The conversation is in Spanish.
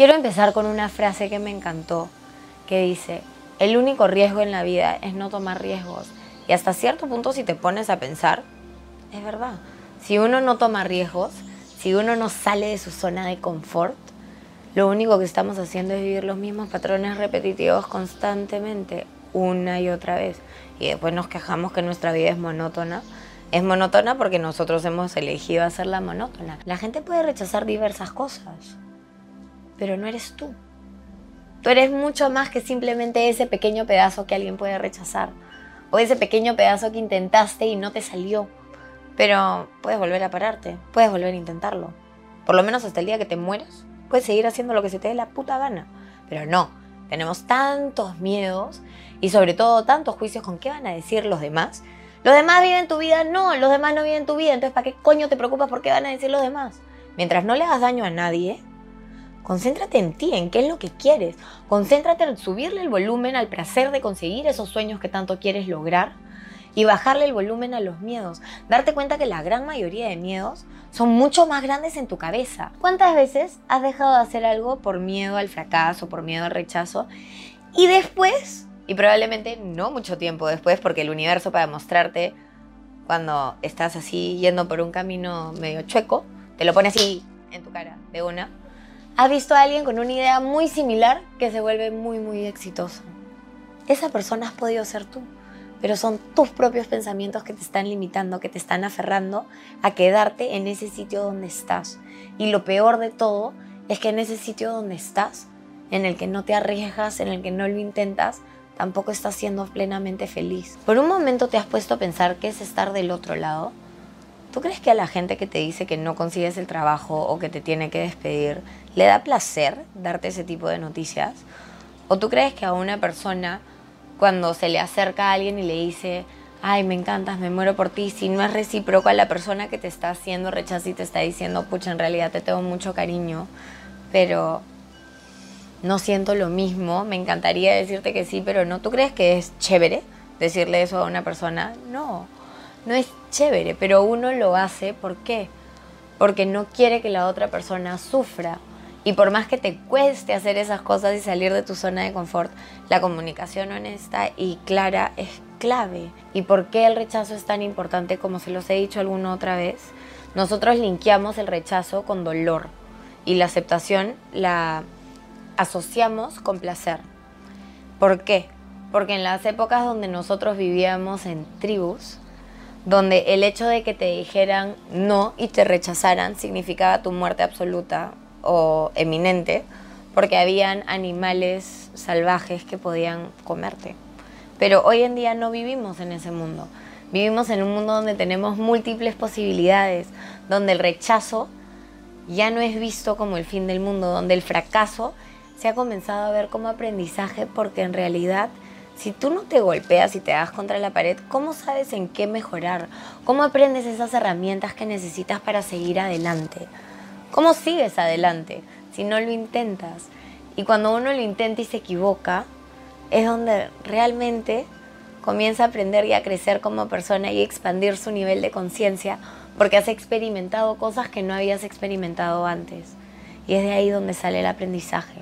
Quiero empezar con una frase que me encantó, que dice, el único riesgo en la vida es no tomar riesgos. Y hasta cierto punto si te pones a pensar, es verdad. Si uno no toma riesgos, si uno no sale de su zona de confort, lo único que estamos haciendo es vivir los mismos patrones repetitivos constantemente, una y otra vez. Y después nos quejamos que nuestra vida es monótona. Es monótona porque nosotros hemos elegido hacerla monótona. La gente puede rechazar diversas cosas, pero no eres tú. Tú eres mucho más que simplemente ese pequeño pedazo que alguien puede rechazar. O ese pequeño pedazo que intentaste y no te salió. Pero puedes volver a pararte, puedes volver a intentarlo. Por lo menos hasta el día que te mueras, puedes seguir haciendo lo que se te dé la puta gana. Pero no, tenemos tantos miedos y sobre todo tantos juicios con qué van a decir los demás. Los demás viven tu vida, no, los demás no viven tu vida, entonces ¿para qué coño te preocupas por qué van a decir los demás? Mientras no le hagas daño a nadie, concéntrate en ti, en qué es lo que quieres. Concéntrate en subirle el volumen al placer de conseguir esos sueños que tanto quieres lograr y bajarle el volumen a los miedos. Darte cuenta que la gran mayoría de miedos son mucho más grandes en tu cabeza. ¿Cuántas veces has dejado de hacer algo por miedo al fracaso, por miedo al rechazo? Y después, y probablemente no mucho tiempo después, porque el universo para mostrarte cuando estás así yendo por un camino medio chueco, te lo pone así en tu cara de una. Has visto a alguien con una idea muy similar que se vuelve muy, muy exitoso. Esa persona has podido ser tú pero son tus propios pensamientos que te están limitando, que te están aferrando a quedarte en ese sitio donde estás. Y lo peor de todo es que en ese sitio donde estás, en el que no te arriesgas, en el que no lo intentas, tampoco estás siendo plenamente feliz. ¿Por un momento te has puesto a pensar qué es estar del otro lado? ¿Tú crees que a la gente que te dice que no consigues el trabajo o que te tiene que despedir, le da placer darte ese tipo de noticias? ¿O tú crees que a una persona cuando se le acerca a alguien y le dice, ay, me encantas, me muero por ti, si no es recíproco a la persona que te está haciendo rechazo y te está diciendo, pucha, en realidad te tengo mucho cariño, pero no siento lo mismo, me encantaría decirte que sí, pero no, ¿tú crees que es chévere decirle eso a una persona? No, no es chévere, pero uno lo hace, ¿por qué? Porque no quiere que la otra persona sufra y por más que te cueste hacer esas cosas y salir de tu zona de confort, la comunicación honesta y clara es clave. ¿Y por qué el rechazo es tan importante como se los he dicho alguna otra vez? Nosotros linkeamos el rechazo con dolor y la aceptación la asociamos con placer. ¿Por qué? Porque en las épocas donde nosotros vivíamos en tribus, donde el hecho de que te dijeran no y te rechazaran significaba tu muerte absoluta o eminente, porque habían animales salvajes que podían comerte. Pero hoy en día no vivimos en ese mundo. Vivimos en un mundo donde tenemos múltiples posibilidades, donde el rechazo ya no es visto como el fin del mundo, donde el fracaso se ha comenzado a ver como aprendizaje porque en realidad si tú no te golpeas y te das contra la pared, ¿cómo sabes en qué mejorar? ¿Cómo aprendes esas herramientas que necesitas para seguir adelante? ¿Cómo sigues adelante si no lo intentas? Y cuando uno lo intenta y se equivoca, es donde realmente comienza a aprender y a crecer como persona y expandir su nivel de conciencia porque has experimentado cosas que no habías experimentado antes. Y es de ahí donde sale el aprendizaje.